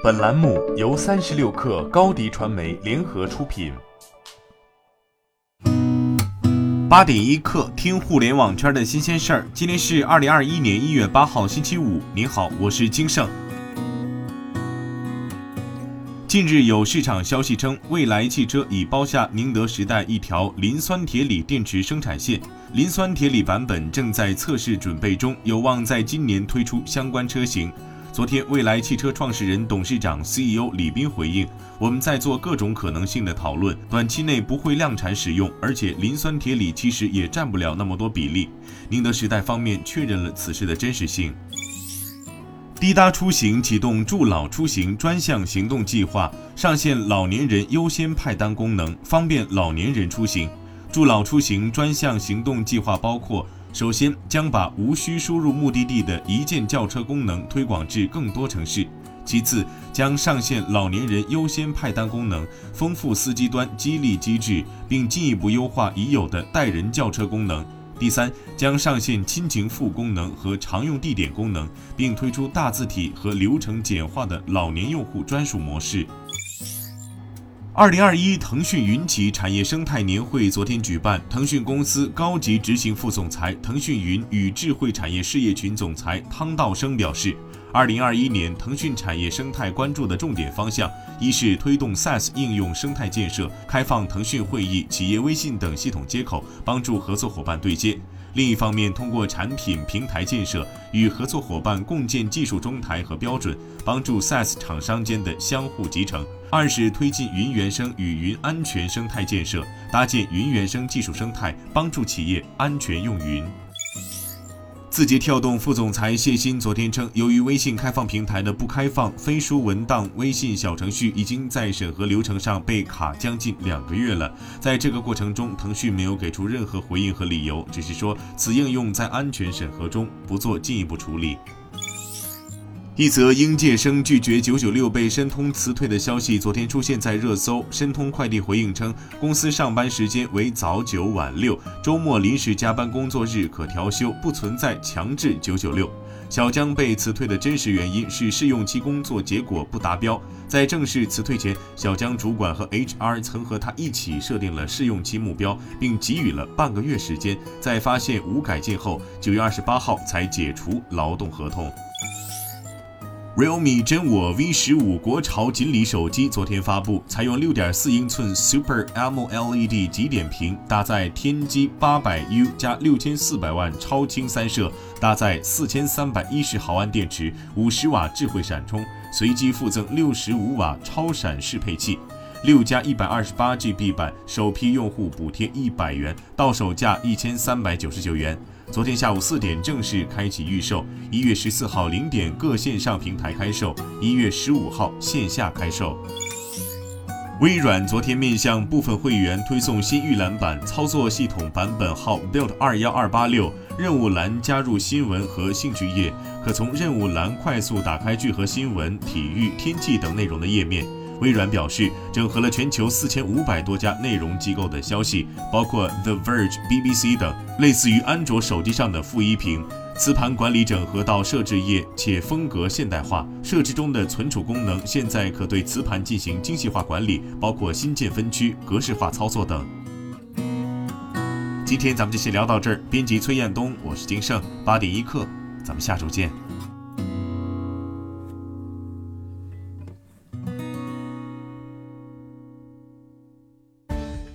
本栏目由三十六氪高低传媒联合出品。八点一刻，听互联网圈的新鲜事儿。今天是二零二一年一月八号，星期五。您好，我是金盛。近日有市场消息称，蔚来汽车已包下宁德时代一条磷酸铁锂电池生产线，磷酸铁锂版本正在测试准备中，有望在今年推出相关车型。昨天，蔚来汽车创始人、董事长、CEO 李斌回应：“我们在做各种可能性的讨论，短期内不会量产使用，而且磷酸铁锂其实也占不了那么多比例。”宁德时代方面确认了此事的真实性。滴答出行启动助老出行专项行动计划，上线老年人优先派单功能，方便老年人出行。助老出行专项行动计划包括。首先，将把无需输入目的地的一键叫车功能推广至更多城市；其次，将上线老年人优先派单功能，丰富司机端激励机制，并进一步优化已有的带人叫车功能；第三，将上线亲情付功能和常用地点功能，并推出大字体和流程简化的老年用户专属模式。二零二一腾讯云企产业生态年会昨天举办，腾讯公司高级执行副总裁、腾讯云与智慧产业事业群总裁汤道生表示，二零二一年腾讯产业生态关注的重点方向，一是推动 SaaS 应用生态建设，开放腾讯会议、企业微信等系统接口，帮助合作伙伴对接。另一方面，通过产品平台建设，与合作伙伴共建技术中台和标准，帮助 SaaS 厂商间的相互集成；二是推进云原生与云安全生态建设，搭建云原生技术生态，帮助企业安全用云。字节跳动副总裁谢鑫昨天称，由于微信开放平台的不开放，飞书文档微信小程序已经在审核流程上被卡将近两个月了。在这个过程中，腾讯没有给出任何回应和理由，只是说此应用在安全审核中，不做进一步处理。一则应届生拒绝九九六被申通辞退的消息，昨天出现在热搜。申通快递回应称，公司上班时间为早九晚六，周末临时加班工作日可调休，不存在强制九九六。小江被辞退的真实原因是试用期工作结果不达标。在正式辞退前，小江主管和 HR 曾和他一起设定了试用期目标，并给予了半个月时间。在发现无改进后，九月二十八号才解除劳动合同。Realme 真我 V 十五国潮锦鲤手机昨天发布，采用六点四英寸 Super AMOLED 极点屏，搭载天玑八百 U 加六千四百万超清三摄，搭载四千三百一十毫安电池，五十瓦智慧闪充，随机附赠六十五瓦超闪适配器。六加一百二十八 GB 版，首批用户补贴一百元，到手价一千三百九十九元。昨天下午四点正式开启预售，一月十四号零点各线上平台开售，一月十五号线下开售。微软昨天面向部分会员推送新预览版，操作系统版本号 Build 二幺二八六，任务栏加入新闻和兴趣页，可从任务栏快速打开聚合新闻、体育、天气等内容的页面。微软表示，整合了全球四千五百多家内容机构的消息，包括 The Verge、BBC 等，类似于安卓手机上的负一屏。磁盘管理整合到设置页，且风格现代化。设置中的存储功能现在可对磁盘进行精细化管理，包括新建分区、格式化操作等。今天咱们就先聊到这儿。编辑崔彦东，我是金盛，八点一刻，咱们下周见。